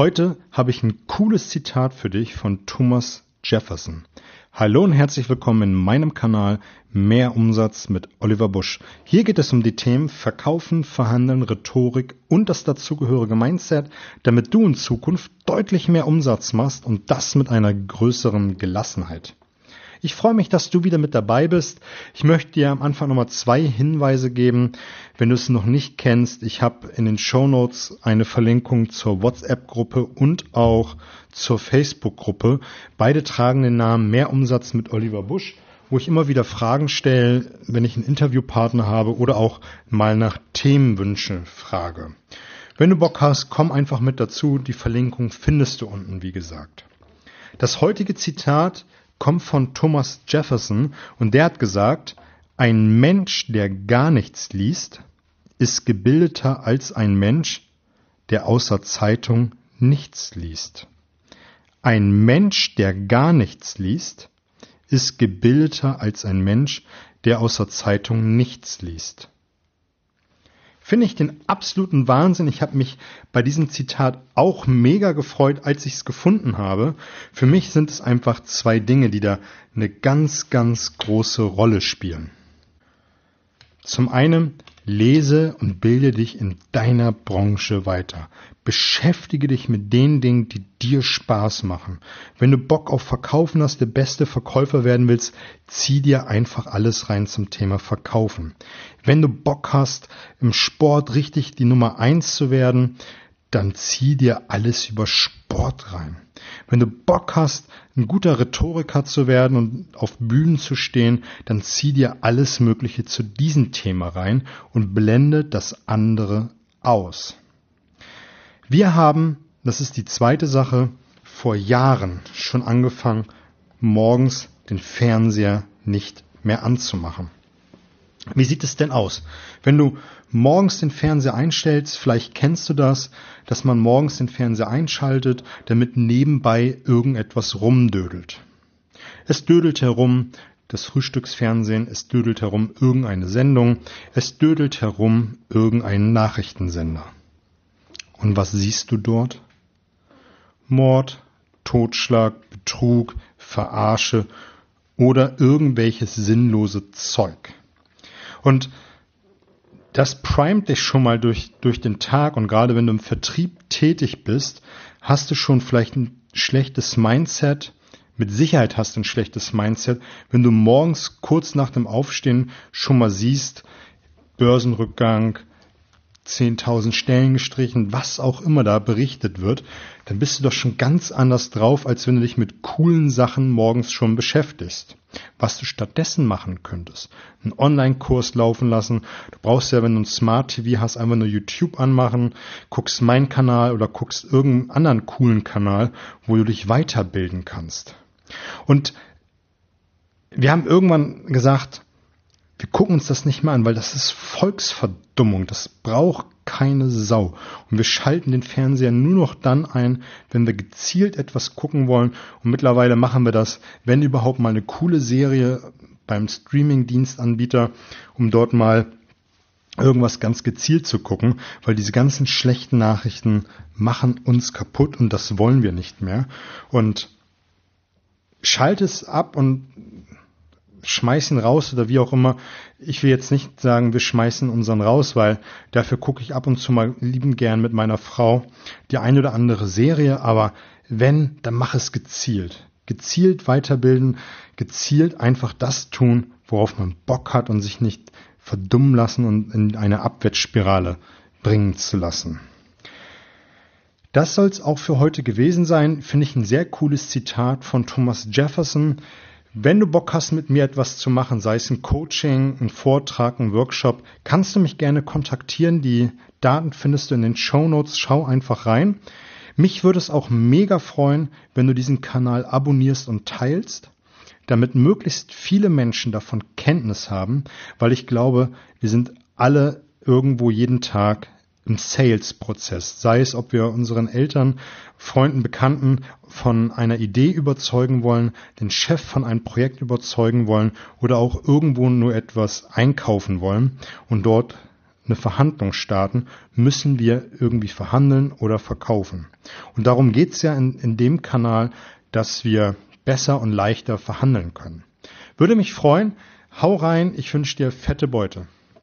Heute habe ich ein cooles Zitat für dich von Thomas Jefferson. Hallo und herzlich willkommen in meinem Kanal Mehr Umsatz mit Oliver Busch. Hier geht es um die Themen Verkaufen, Verhandeln, Rhetorik und das dazugehörige Mindset, damit du in Zukunft deutlich mehr Umsatz machst und das mit einer größeren Gelassenheit. Ich freue mich, dass du wieder mit dabei bist. Ich möchte dir am Anfang nochmal zwei Hinweise geben. Wenn du es noch nicht kennst, ich habe in den Show Notes eine Verlinkung zur WhatsApp-Gruppe und auch zur Facebook-Gruppe. Beide tragen den Namen Mehr Umsatz mit Oliver Busch wo ich immer wieder Fragen stelle, wenn ich einen Interviewpartner habe oder auch mal nach Themenwünsche frage. Wenn du Bock hast, komm einfach mit dazu. Die Verlinkung findest du unten, wie gesagt. Das heutige Zitat kommt von Thomas Jefferson und der hat gesagt, ein Mensch, der gar nichts liest, ist gebildeter als ein Mensch, der außer Zeitung nichts liest. Ein Mensch, der gar nichts liest, ist gebildeter als ein Mensch, der außer Zeitung nichts liest. Finde ich den absoluten Wahnsinn. Ich habe mich bei diesem Zitat auch mega gefreut, als ich es gefunden habe. Für mich sind es einfach zwei Dinge, die da eine ganz, ganz große Rolle spielen. Zum einen lese und bilde dich in deiner Branche weiter. Beschäftige dich mit den Dingen, die dir Spaß machen. Wenn du Bock auf Verkaufen hast, der beste Verkäufer werden willst, zieh dir einfach alles rein zum Thema Verkaufen. Wenn du Bock hast, im Sport richtig die Nummer eins zu werden, dann zieh dir alles über Sport rein. Wenn du Bock hast, ein guter Rhetoriker zu werden und auf Bühnen zu stehen, dann zieh dir alles Mögliche zu diesem Thema rein und blende das andere aus. Wir haben, das ist die zweite Sache, vor Jahren schon angefangen, morgens den Fernseher nicht mehr anzumachen. Wie sieht es denn aus? Wenn du morgens den Fernseher einstellst, vielleicht kennst du das, dass man morgens den Fernseher einschaltet, damit nebenbei irgendetwas rumdödelt. Es dödelt herum das Frühstücksfernsehen, es dödelt herum irgendeine Sendung, es dödelt herum irgendeinen Nachrichtensender. Und was siehst du dort? Mord, Totschlag, Betrug, Verarsche oder irgendwelches sinnlose Zeug. Und das primet dich schon mal durch, durch den Tag und gerade wenn du im Vertrieb tätig bist, hast du schon vielleicht ein schlechtes Mindset. Mit Sicherheit hast du ein schlechtes Mindset, wenn du morgens kurz nach dem Aufstehen schon mal siehst, Börsenrückgang, 10.000 Stellen gestrichen, was auch immer da berichtet wird, dann bist du doch schon ganz anders drauf, als wenn du dich mit coolen Sachen morgens schon beschäftigst. Was du stattdessen machen könntest. Einen Online-Kurs laufen lassen. Du brauchst ja, wenn du ein Smart TV hast, einfach nur YouTube anmachen, guckst meinen Kanal oder guckst irgendeinen anderen coolen Kanal, wo du dich weiterbilden kannst. Und wir haben irgendwann gesagt, wir gucken uns das nicht mehr an, weil das ist Volksverdummung. Das braucht keine Sau. Und wir schalten den Fernseher nur noch dann ein, wenn wir gezielt etwas gucken wollen. Und mittlerweile machen wir das, wenn überhaupt mal eine coole Serie beim Streaming-Dienstanbieter, um dort mal irgendwas ganz gezielt zu gucken, weil diese ganzen schlechten Nachrichten machen uns kaputt und das wollen wir nicht mehr. Und schalte es ab und schmeißen raus oder wie auch immer. Ich will jetzt nicht sagen, wir schmeißen unseren raus, weil dafür gucke ich ab und zu mal lieben gern mit meiner Frau die eine oder andere Serie, aber wenn, dann mach es gezielt. Gezielt weiterbilden, gezielt einfach das tun, worauf man Bock hat und sich nicht verdummen lassen und in eine Abwärtsspirale bringen zu lassen. Das soll es auch für heute gewesen sein. Finde ich ein sehr cooles Zitat von Thomas Jefferson. Wenn du Bock hast, mit mir etwas zu machen, sei es ein Coaching, ein Vortrag, ein Workshop, kannst du mich gerne kontaktieren. Die Daten findest du in den Show Notes. Schau einfach rein. Mich würde es auch mega freuen, wenn du diesen Kanal abonnierst und teilst, damit möglichst viele Menschen davon Kenntnis haben, weil ich glaube, wir sind alle irgendwo jeden Tag im Sales-Prozess, sei es, ob wir unseren Eltern, Freunden, Bekannten von einer Idee überzeugen wollen, den Chef von einem Projekt überzeugen wollen oder auch irgendwo nur etwas einkaufen wollen und dort eine Verhandlung starten, müssen wir irgendwie verhandeln oder verkaufen. Und darum geht's ja in, in dem Kanal, dass wir besser und leichter verhandeln können. Würde mich freuen. Hau rein, ich wünsche dir fette Beute.